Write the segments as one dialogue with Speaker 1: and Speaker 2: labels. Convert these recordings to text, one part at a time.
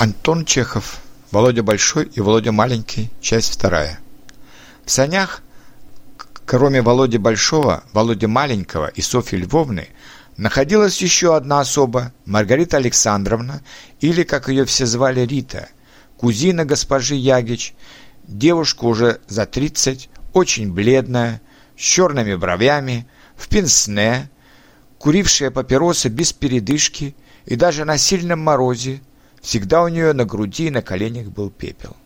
Speaker 1: Антон Чехов, Володя Большой и Володя Маленький, часть вторая. В санях, кроме Володи Большого, Володи Маленького и Софьи Львовны, находилась еще одна особа, Маргарита Александровна, или, как ее все звали, Рита, кузина госпожи Ягич, девушка уже за тридцать, очень бледная, с черными бровями, в пенсне, курившая папиросы без передышки и даже на сильном морозе, Всегда у нее на груди и на коленях был пепел.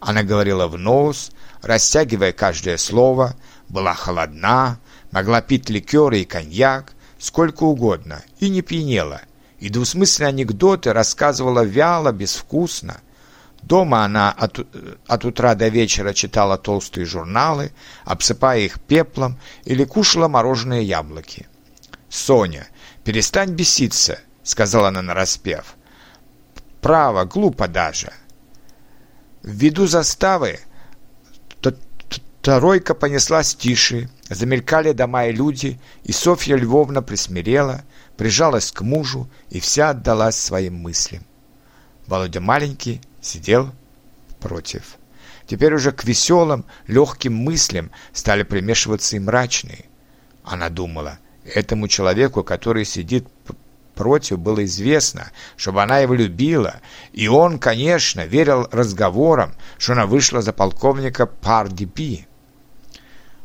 Speaker 1: Она говорила в нос, растягивая каждое слово, была холодна, могла пить ликеры и коньяк, сколько угодно, и не пьянела, и двусмысленные анекдоты рассказывала вяло, безвкусно. Дома она от, от утра до вечера читала толстые журналы, обсыпая их пеплом, или кушала мороженые яблоки. «Соня, перестань беситься», — сказала она нараспев. Право, глупо даже. Ввиду заставы тройка понеслась тише, замелькали дома и люди, и Софья Львовна присмирела, прижалась к мужу и вся отдалась своим мыслям. Володя маленький сидел против. Теперь уже к веселым, легким мыслям стали примешиваться и мрачные. Она думала, этому человеку, который сидит против было известно, чтобы она его любила, и он, конечно, верил разговорам, что она вышла за полковника Пардипи.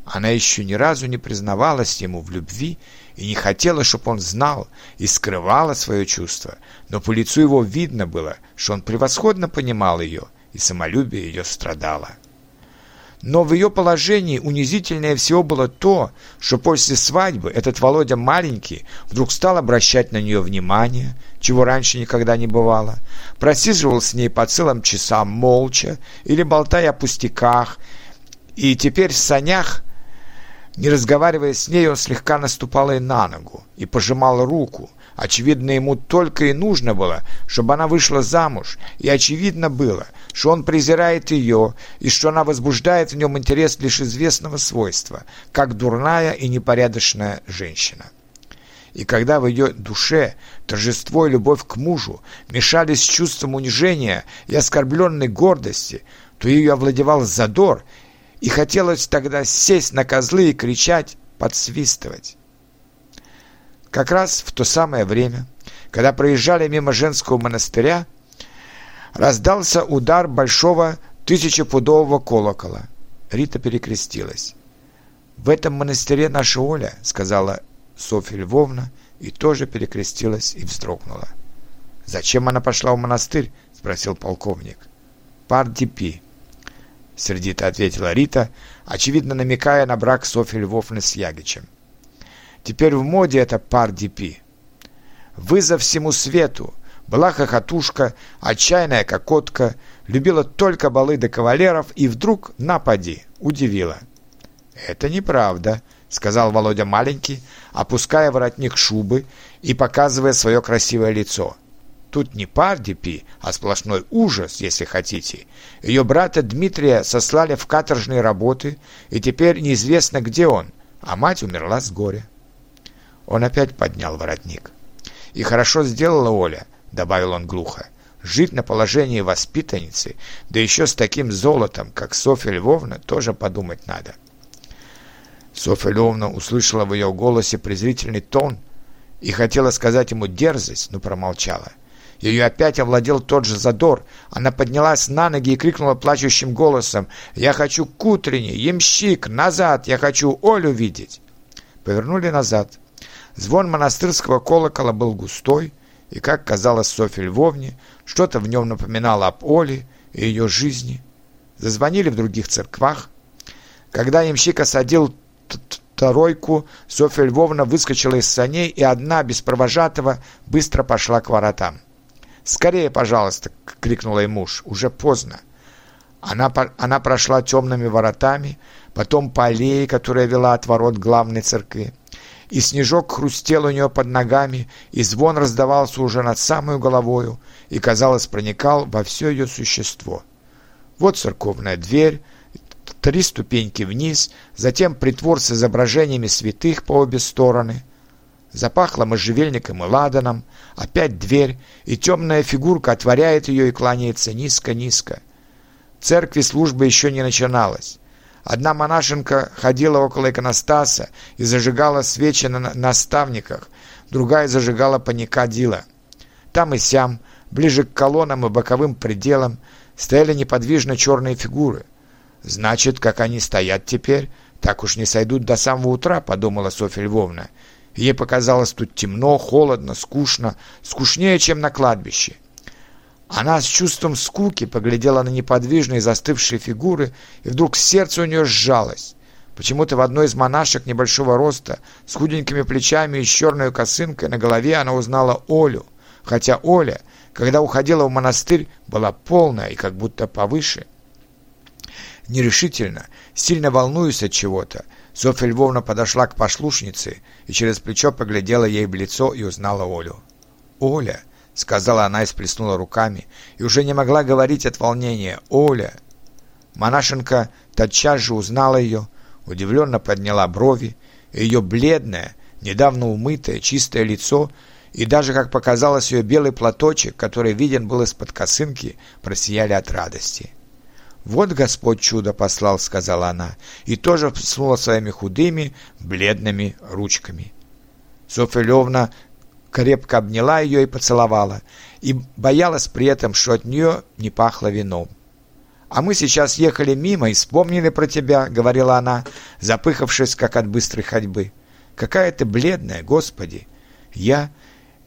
Speaker 1: Она еще ни разу не признавалась ему в любви и не хотела, чтобы он знал, и скрывала свое чувство, но по лицу его видно было, что он превосходно понимал ее, и самолюбие ее страдало. Но в ее положении унизительнее всего было то, что после свадьбы этот Володя маленький вдруг стал обращать на нее внимание, чего раньше никогда не бывало, просиживал с ней по целым часам молча или болтая о пустяках, и теперь в санях, не разговаривая с ней, он слегка наступал ей на ногу и пожимал руку, Очевидно, ему только и нужно было, чтобы она вышла замуж, и очевидно было, что он презирает ее, и что она возбуждает в нем интерес лишь известного свойства, как дурная и непорядочная женщина. И когда в ее душе торжество и любовь к мужу мешались с чувством унижения и оскорбленной гордости, то ее овладевал задор, и хотелось тогда сесть на козлы и кричать, подсвистывать. Как раз в то самое время, когда проезжали мимо женского монастыря, раздался удар большого тысячепудового колокола. Рита перекрестилась. «В этом монастыре наша Оля», — сказала Софья Львовна, и тоже перекрестилась и вздрогнула. «Зачем она пошла в монастырь?» — спросил полковник. «Пар-дипи», — сердито ответила Рита, очевидно намекая на брак Софьи Львовны с Ягичем. Теперь в моде это пар-дипи. Вызов всему свету. Была хохотушка, отчаянная кокотка, любила только балы до кавалеров и вдруг напади, удивила. «Это неправда», — сказал Володя маленький, опуская воротник шубы и показывая свое красивое лицо. Тут не пардипи, а сплошной ужас, если хотите. Ее брата Дмитрия сослали в каторжные работы, и теперь неизвестно, где он, а мать умерла с горя. Он опять поднял воротник. «И хорошо сделала Оля», — добавил он глухо, «жить на положении воспитанницы, да еще с таким золотом, как Софья Львовна, тоже подумать надо». Софья Львовна услышала в ее голосе презрительный тон и хотела сказать ему дерзость, но промолчала. Ее опять овладел тот же задор. Она поднялась на ноги и крикнула плачущим голосом «Я хочу к утренней! Ямщик! Назад! Я хочу Олю видеть!» Повернули назад. Звон монастырского колокола был густой, и, как казалось Софье Львовне, что-то в нем напоминало об Оле и ее жизни. Зазвонили в других церквах. Когда ямщик осадил тройку, Софья Львовна выскочила из саней и одна, без провожатого, быстро пошла к воротам. «Скорее, пожалуйста!» — крикнула ей муж. «Уже поздно!» Она, она прошла темными воротами, потом по аллее, которая вела от ворот главной церкви и снежок хрустел у нее под ногами, и звон раздавался уже над самой головою, и, казалось, проникал во все ее существо. Вот церковная дверь, три ступеньки вниз, затем притвор с изображениями святых по обе стороны. Запахло можжевельником и ладаном, опять дверь, и темная фигурка отворяет ее и кланяется низко-низко. В церкви служба еще не начиналась. Одна монашенка ходила около иконостаса и зажигала свечи на наставниках, другая зажигала паникадила. Там и сям, ближе к колоннам и боковым пределам, стояли неподвижно черные фигуры. «Значит, как они стоят теперь, так уж не сойдут до самого утра», — подумала Софья Львовна. Ей показалось тут темно, холодно, скучно, скучнее, чем на кладбище. Она с чувством скуки поглядела на неподвижные застывшие фигуры, и вдруг сердце у нее сжалось. Почему-то в одной из монашек небольшого роста, с худенькими плечами и с черной косынкой на голове она узнала Олю, хотя Оля, когда уходила в монастырь, была полная и как будто повыше. Нерешительно, сильно волнуясь от чего-то, Софья Львовна подошла к послушнице и через плечо поглядела ей в лицо и узнала Олю. «Оля!» — сказала она и сплеснула руками, и уже не могла говорить от волнения. «Оля!» Монашенка тотчас же узнала ее, удивленно подняла брови, и ее бледное, недавно умытое, чистое лицо и даже, как показалось, ее белый платочек, который виден был из-под косынки, просияли от радости. «Вот Господь чудо послал», — сказала она, и тоже вснула своими худыми, бледными ручками. Софья Львовна крепко обняла ее и поцеловала, и боялась при этом, что от нее не пахло вином. «А мы сейчас ехали мимо и вспомнили про тебя», — говорила она, запыхавшись, как от быстрой ходьбы. «Какая ты бледная, Господи! Я...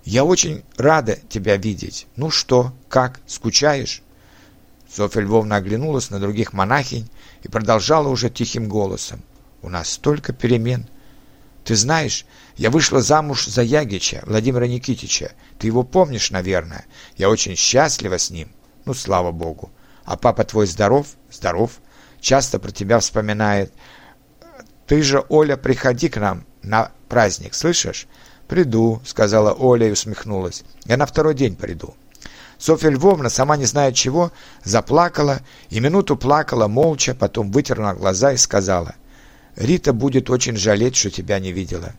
Speaker 1: я очень рада тебя видеть. Ну что, как, скучаешь?» Софья Львовна оглянулась на других монахинь и продолжала уже тихим голосом. «У нас столько перемен. Ты знаешь, я вышла замуж за Ягича, Владимира Никитича. Ты его помнишь, наверное. Я очень счастлива с ним. Ну, слава богу. А папа твой здоров? Здоров. Часто про тебя вспоминает. Ты же, Оля, приходи к нам на праздник, слышишь? «Приду», — сказала Оля и усмехнулась. «Я на второй день приду». Софья Львовна, сама не зная чего, заплакала и минуту плакала молча, потом вытерла глаза и сказала, «Рита будет очень жалеть, что тебя не видела.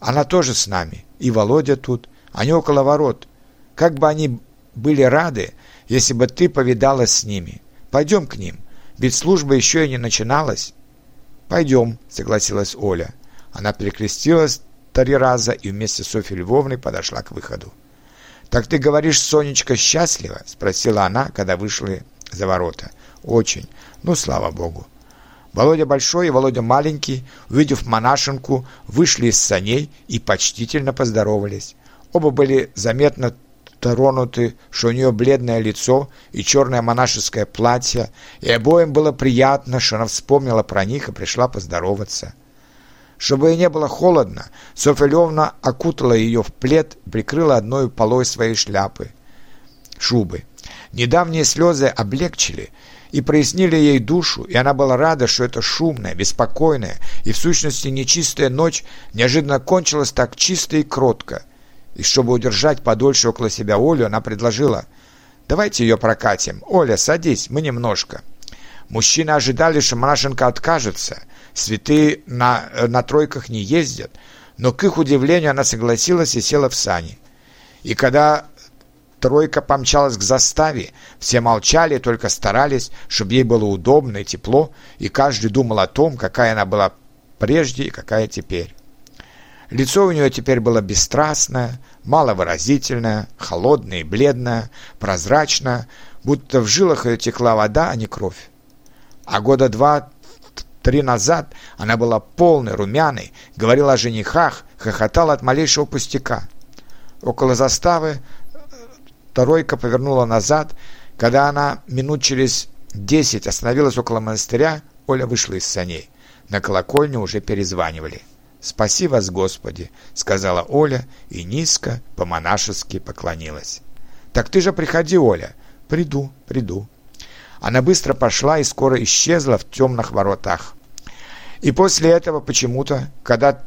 Speaker 1: Она тоже с нами, и Володя тут, они около ворот. Как бы они были рады, если бы ты повидалась с ними. Пойдем к ним, ведь служба еще и не начиналась». «Пойдем», — согласилась Оля. Она перекрестилась три раза и вместе с Софьей Львовной подошла к выходу. «Так ты говоришь, Сонечка счастлива?» — спросила она, когда вышли за ворота. «Очень. Ну, слава богу». Володя Большой и Володя Маленький, увидев монашенку, вышли из саней и почтительно поздоровались. Оба были заметно тронуты, что у нее бледное лицо и черное монашеское платье, и обоим было приятно, что она вспомнила про них и пришла поздороваться. Чтобы ей не было холодно, Софья Львовна окутала ее в плед, прикрыла одной полой своей шляпы, шубы. Недавние слезы облегчили и прояснили ей душу, и она была рада, что эта шумная, беспокойная и в сущности нечистая ночь неожиданно кончилась так чисто и кротко. И чтобы удержать подольше около себя Олю, она предложила «Давайте ее прокатим. Оля, садись, мы немножко». Мужчины ожидали, что Монашенко откажется – Святые на, на тройках не ездят, но к их удивлению она согласилась и села в сани. И когда тройка помчалась к заставе, все молчали, только старались, чтобы ей было удобно и тепло, и каждый думал о том, какая она была прежде и какая теперь. Лицо у нее теперь было бесстрастное, маловыразительное, холодное и бледное, прозрачное, будто в жилах ее текла вода, а не кровь. А года два Три назад она была полной, румяной, говорила о женихах, хохотала от малейшего пустяка. Около заставы Тройка повернула назад. Когда она минут через десять остановилась около монастыря, Оля вышла из саней. На колокольню уже перезванивали. «Спаси вас, Господи!» — сказала Оля и низко, по-монашески поклонилась. «Так ты же приходи, Оля!» «Приду, приду», она быстро пошла и скоро исчезла в темных воротах. И после этого почему-то, когда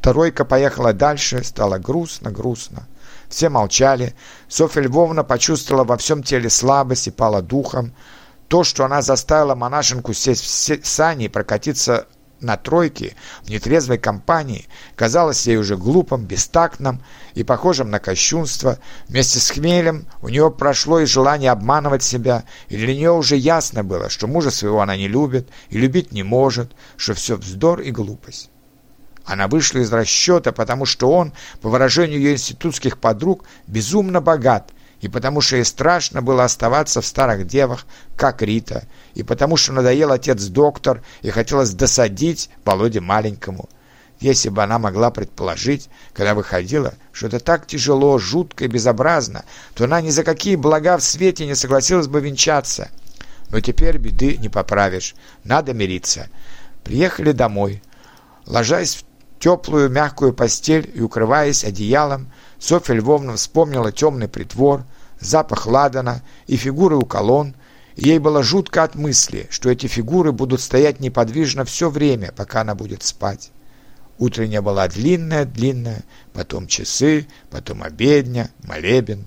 Speaker 1: тройка поехала дальше, стало грустно-грустно. Все молчали. Софья Львовна почувствовала во всем теле слабость и пала духом. То, что она заставила монашенку сесть в сани и прокатиться на тройке в нетрезвой компании казалось ей уже глупым, бестактным и похожим на кощунство. Вместе с хмелем у нее прошло и желание обманывать себя, и для нее уже ясно было, что мужа своего она не любит и любить не может, что все вздор и глупость. Она вышла из расчета, потому что он, по выражению ее институтских подруг, безумно богат, и потому что ей страшно было оставаться в старых девах, как Рита, и потому что надоел отец-доктор и хотелось досадить Володе маленькому. Если бы она могла предположить, когда выходила, что это так тяжело, жутко и безобразно, то она ни за какие блага в свете не согласилась бы венчаться. Но теперь беды не поправишь, надо мириться. Приехали домой. Ложась в теплую мягкую постель и укрываясь одеялом, Софья Львовна вспомнила темный притвор, запах ладана и фигуры у колонн, ей было жутко от мысли, что эти фигуры будут стоять неподвижно все время, пока она будет спать. Утренняя была длинная-длинная, потом часы, потом обедня, молебен.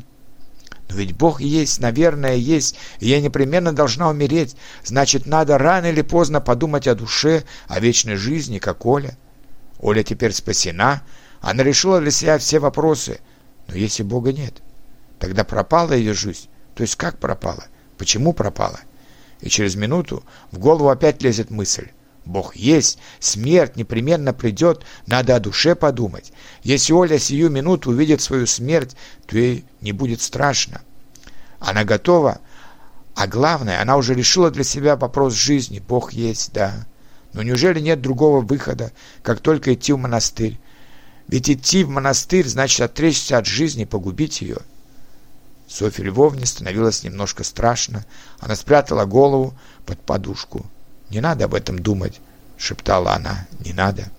Speaker 1: Но ведь Бог есть, наверное, есть, и я непременно должна умереть. Значит, надо рано или поздно подумать о душе, о вечной жизни, как Оля. Оля теперь спасена, она решила для себя все вопросы. Но если Бога нет, тогда пропала ее жизнь. То есть как пропала? Почему пропала? И через минуту в голову опять лезет мысль. Бог есть, смерть непременно придет, надо о душе подумать. Если Оля сию минуту увидит свою смерть, то ей не будет страшно. Она готова, а главное, она уже решила для себя вопрос жизни. Бог есть, да. Но неужели нет другого выхода, как только идти в монастырь? Ведь идти в монастырь значит отречься от жизни, погубить ее. Софье Львовне становилось немножко страшно. Она спрятала голову под подушку. «Не надо об этом думать», — шептала она. «Не надо».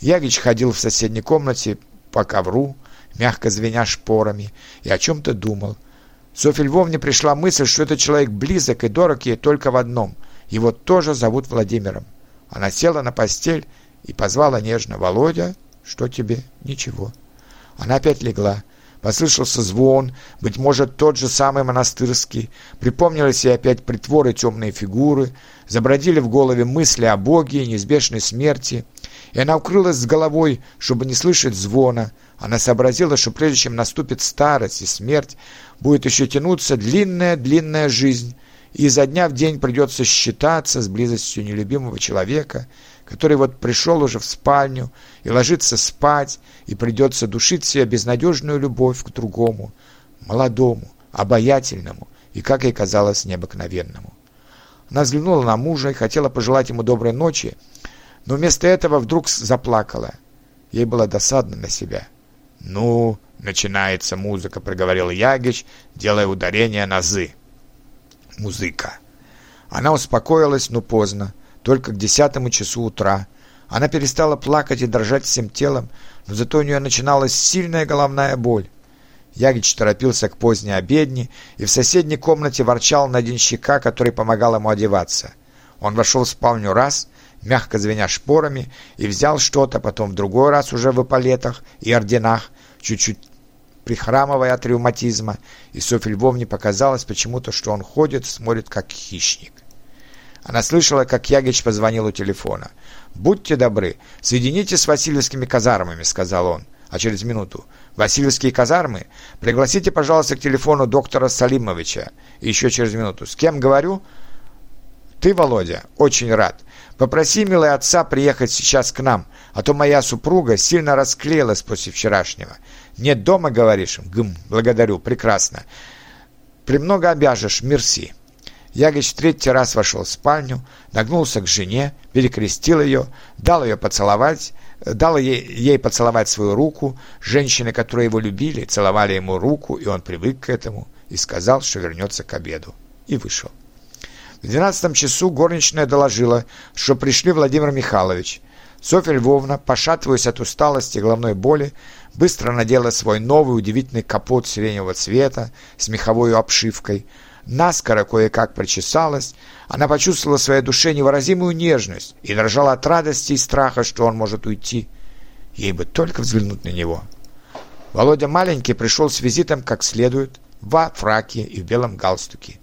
Speaker 1: Ягич ходил в соседней комнате по ковру, мягко звеня шпорами, и о чем-то думал. Софье Львовне пришла мысль, что этот человек близок и дорог ей только в одном. Его тоже зовут Владимиром. Она села на постель и позвала нежно «Володя, что тебе?» «Ничего». Она опять легла. Послышался звон, быть может, тот же самый монастырский. Припомнились ей опять притворы темные фигуры, забродили в голове мысли о Боге и неизбежной смерти. И она укрылась с головой, чтобы не слышать звона. Она сообразила, что прежде чем наступит старость и смерть, будет еще тянуться длинная-длинная жизнь, и изо дня в день придется считаться с близостью нелюбимого человека, который вот пришел уже в спальню и ложится спать, и придется душить себе безнадежную любовь к другому, молодому, обаятельному и, как ей казалось, необыкновенному. Она взглянула на мужа и хотела пожелать ему доброй ночи, но вместо этого вдруг заплакала. Ей было досадно на себя. «Ну, начинается музыка», — проговорил Ягич, делая ударение на «зы» музыка. Она успокоилась, но поздно, только к десятому часу утра. Она перестала плакать и дрожать всем телом, но зато у нее начиналась сильная головная боль. Ягич торопился к поздней обедне и в соседней комнате ворчал на денщика, который помогал ему одеваться. Он вошел в спальню раз, мягко звеня шпорами, и взял что-то, потом в другой раз уже в эполетах и орденах, чуть-чуть прихрамывая от ревматизма, и Софье Львовне показалось почему-то, что он ходит, смотрит как хищник. Она слышала, как Ягич позвонил у телефона. «Будьте добры, соедините с Васильевскими казармами», — сказал он. А через минуту. «Васильевские казармы? Пригласите, пожалуйста, к телефону доктора Салимовича». И еще через минуту. «С кем говорю?» «Ты, Володя, очень рад. Попроси, милый отца, приехать сейчас к нам, а то моя супруга сильно расклеилась после вчерашнего. Нет дома, говоришь? Гм, благодарю, прекрасно. Премного обяжешь, мерси. Ягич третий раз вошел в спальню, нагнулся к жене, перекрестил ее, дал ее поцеловать, дал ей, ей поцеловать свою руку. Женщины, которые его любили, целовали ему руку, и он привык к этому, и сказал, что вернется к обеду. И вышел. В двенадцатом часу горничная доложила, что пришли Владимир Михайлович. Софья Львовна, пошатываясь от усталости и головной боли, быстро надела свой новый удивительный капот сиреневого цвета с меховой обшивкой. Наскоро кое-как причесалась, она почувствовала в своей душе невыразимую нежность и дрожала от радости и страха, что он может уйти. Ей бы только взглянуть на него. Володя маленький пришел с визитом как следует, во фраке и в белом галстуке.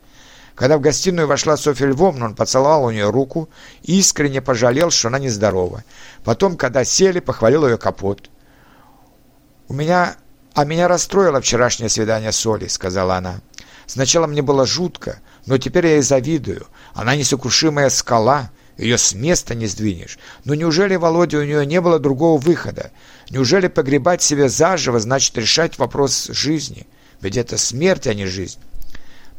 Speaker 1: Когда в гостиную вошла Софья Львовна, он поцеловал у нее руку и искренне пожалел, что она нездорова. Потом, когда сели, похвалил ее капот. «У меня... А меня расстроило вчерашнее свидание с Олей», — сказала она. «Сначала мне было жутко, но теперь я ей завидую. Она несокрушимая скала, ее с места не сдвинешь. Но неужели, Володя, у нее не было другого выхода? Неужели погребать себя заживо значит решать вопрос жизни? Ведь это смерть, а не жизнь».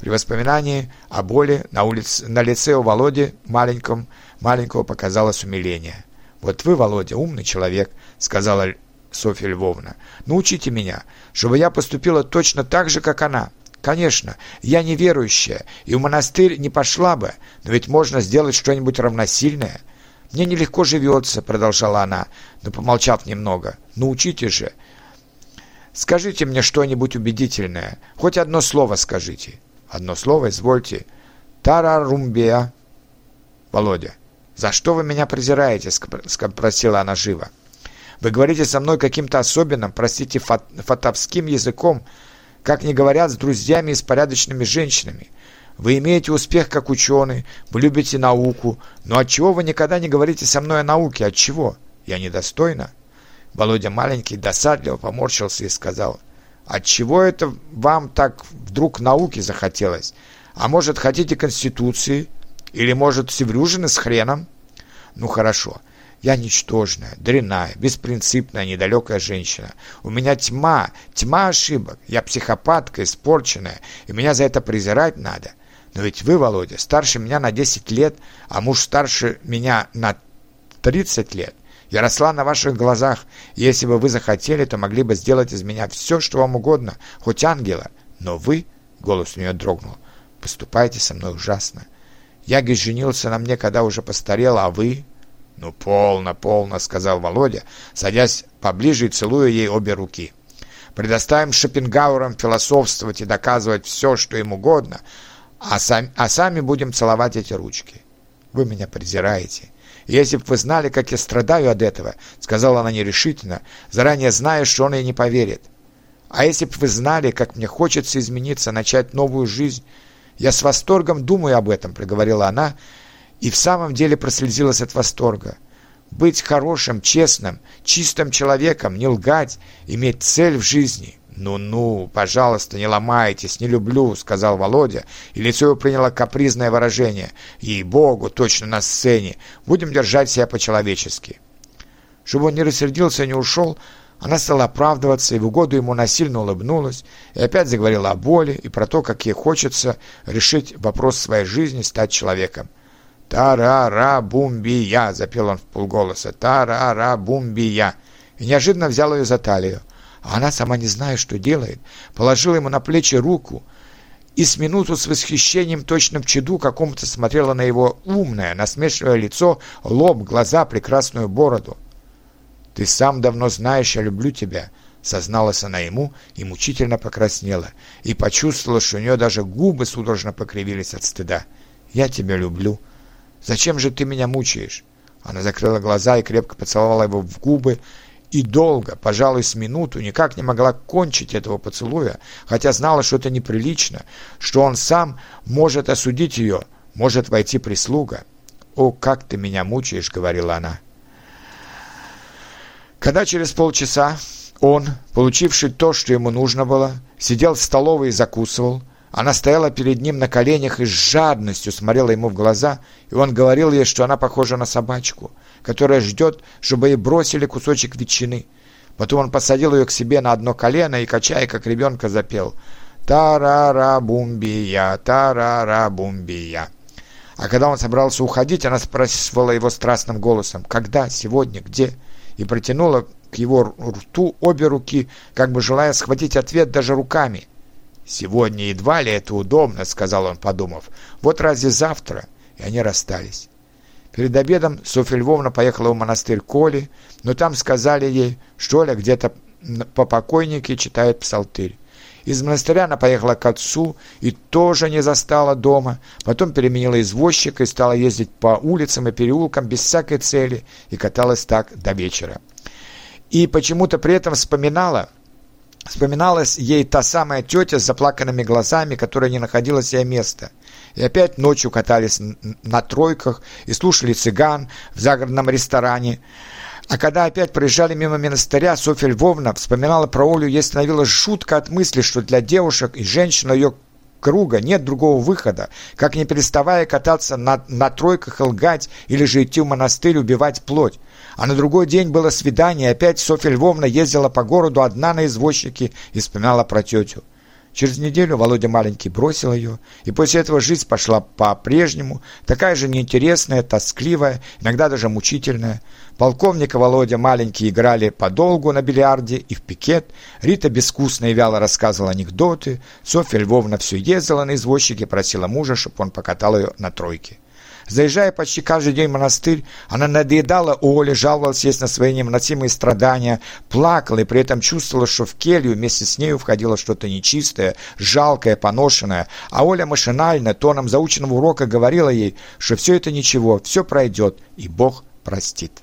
Speaker 1: При воспоминании о боли на, улице, на лице у Володи маленьком, маленького показалось умиление. «Вот вы, Володя, умный человек», — сказала Софья Львовна. «Научите меня, чтобы я поступила точно так же, как она. Конечно, я неверующая, и в монастырь не пошла бы, но ведь можно сделать что-нибудь равносильное». «Мне нелегко живется», — продолжала она, но, помолчав немного. «Научите же». «Скажите мне что-нибудь убедительное. Хоть одно слово скажите». Одно слово, извольте. Тарарумбия. Володя. «За что вы меня презираете?» — спросила она живо. «Вы говорите со мной каким-то особенным, простите, фат, фатовским языком, как не говорят с друзьями и с порядочными женщинами. Вы имеете успех как ученый, вы любите науку, но отчего вы никогда не говорите со мной о науке? Отчего? Я недостойна?» Володя маленький досадливо поморщился и сказал — Отчего это вам так вдруг науки захотелось? А может, хотите Конституции? Или, может, Севрюжины с хреном? Ну, хорошо. Я ничтожная, дрянная, беспринципная, недалекая женщина. У меня тьма, тьма ошибок. Я психопатка, испорченная, и меня за это презирать надо. Но ведь вы, Володя, старше меня на 10 лет, а муж старше меня на 30 лет. Я росла на ваших глазах, если бы вы захотели, то могли бы сделать из меня все, что вам угодно, хоть ангела. Но вы, — голос у нее дрогнул, — поступаете со мной ужасно. Ягис женился на мне, когда уже постарел, а вы... «Ну, полно, полно», — сказал Володя, садясь поближе и целуя ей обе руки. «Предоставим Шопенгауэрам философствовать и доказывать все, что им угодно, а сами, а сами будем целовать эти ручки. Вы меня презираете. «Если бы вы знали, как я страдаю от этого», — сказала она нерешительно, заранее зная, что он ей не поверит. «А если бы вы знали, как мне хочется измениться, начать новую жизнь, я с восторгом думаю об этом», — проговорила она, и в самом деле прослезилась от восторга. «Быть хорошим, честным, чистым человеком, не лгать, иметь цель в жизни — «Ну-ну, пожалуйста, не ломайтесь, не люблю», — сказал Володя, и лицо его приняло капризное выражение. «Ей-богу, точно на сцене. Будем держать себя по-человечески». Чтобы он не рассердился и не ушел, она стала оправдываться и в угоду ему насильно улыбнулась и опять заговорила о боли и про то, как ей хочется решить вопрос своей жизни, стать человеком. «Та-ра-ра-бум-би-я!» — запел он в полголоса. «Та-ра-ра-бум-би-я!» И неожиданно взял ее за талию а она, сама не зная, что делает, положила ему на плечи руку и с минуту с восхищением точно в чаду какому-то смотрела на его умное, насмешливое лицо, лоб, глаза, прекрасную бороду. «Ты сам давно знаешь, я люблю тебя», — созналась она ему и мучительно покраснела, и почувствовала, что у нее даже губы судорожно покривились от стыда. «Я тебя люблю. Зачем же ты меня мучаешь?» Она закрыла глаза и крепко поцеловала его в губы, и долго, пожалуй, с минуту, никак не могла кончить этого поцелуя, хотя знала, что это неприлично, что он сам может осудить ее, может войти прислуга. «О, как ты меня мучаешь!» — говорила она. Когда через полчаса он, получивший то, что ему нужно было, сидел в столовой и закусывал, она стояла перед ним на коленях и с жадностью смотрела ему в глаза, и он говорил ей, что она похожа на собачку, которая ждет, чтобы ей бросили кусочек ветчины. Потом он посадил ее к себе на одно колено и, качая, как ребенка, запел «Тарара-бумбия, тарара-бумбия». А когда он собрался уходить, она спрашивала его страстным голосом «Когда? Сегодня? Где?» и протянула к его рту обе руки, как бы желая схватить ответ даже руками – «Сегодня едва ли это удобно», — сказал он, подумав. «Вот разве завтра?» И они расстались. Перед обедом Софья Львовна поехала в монастырь Коли, но там сказали ей, что Оля где-то по покойнике читает псалтырь. Из монастыря она поехала к отцу и тоже не застала дома. Потом переменила извозчика и стала ездить по улицам и переулкам без всякой цели и каталась так до вечера. И почему-то при этом вспоминала, Вспоминалась ей та самая тетя с заплаканными глазами, которая не находила себе места. И опять ночью катались на тройках и слушали цыган в загородном ресторане. А когда опять проезжали мимо монастыря, Софья Львовна вспоминала про Олю, ей становилось жутко от мысли, что для девушек и женщин ее круга нет другого выхода, как не переставая кататься на, на тройках и лгать, или же идти в монастырь убивать плоть. А на другой день было свидание, и опять Софья Львовна ездила по городу одна на извозчике и вспоминала про тетю. Через неделю Володя маленький бросил ее, и после этого жизнь пошла по-прежнему, такая же неинтересная, тоскливая, иногда даже мучительная. Полковник и Володя маленький играли подолгу на бильярде и в пикет, Рита безвкусно и вяло рассказывала анекдоты, Софья Львовна все ездила на извозчике, просила мужа, чтобы он покатал ее на тройке. Заезжая почти каждый день в монастырь, она надоедала Оле, жаловалась на свои невыносимые страдания, плакала и при этом чувствовала, что в келью вместе с нею входило что-то нечистое, жалкое, поношенное, а Оля машинально, тоном заученного урока говорила ей, что все это ничего, все пройдет, и Бог простит.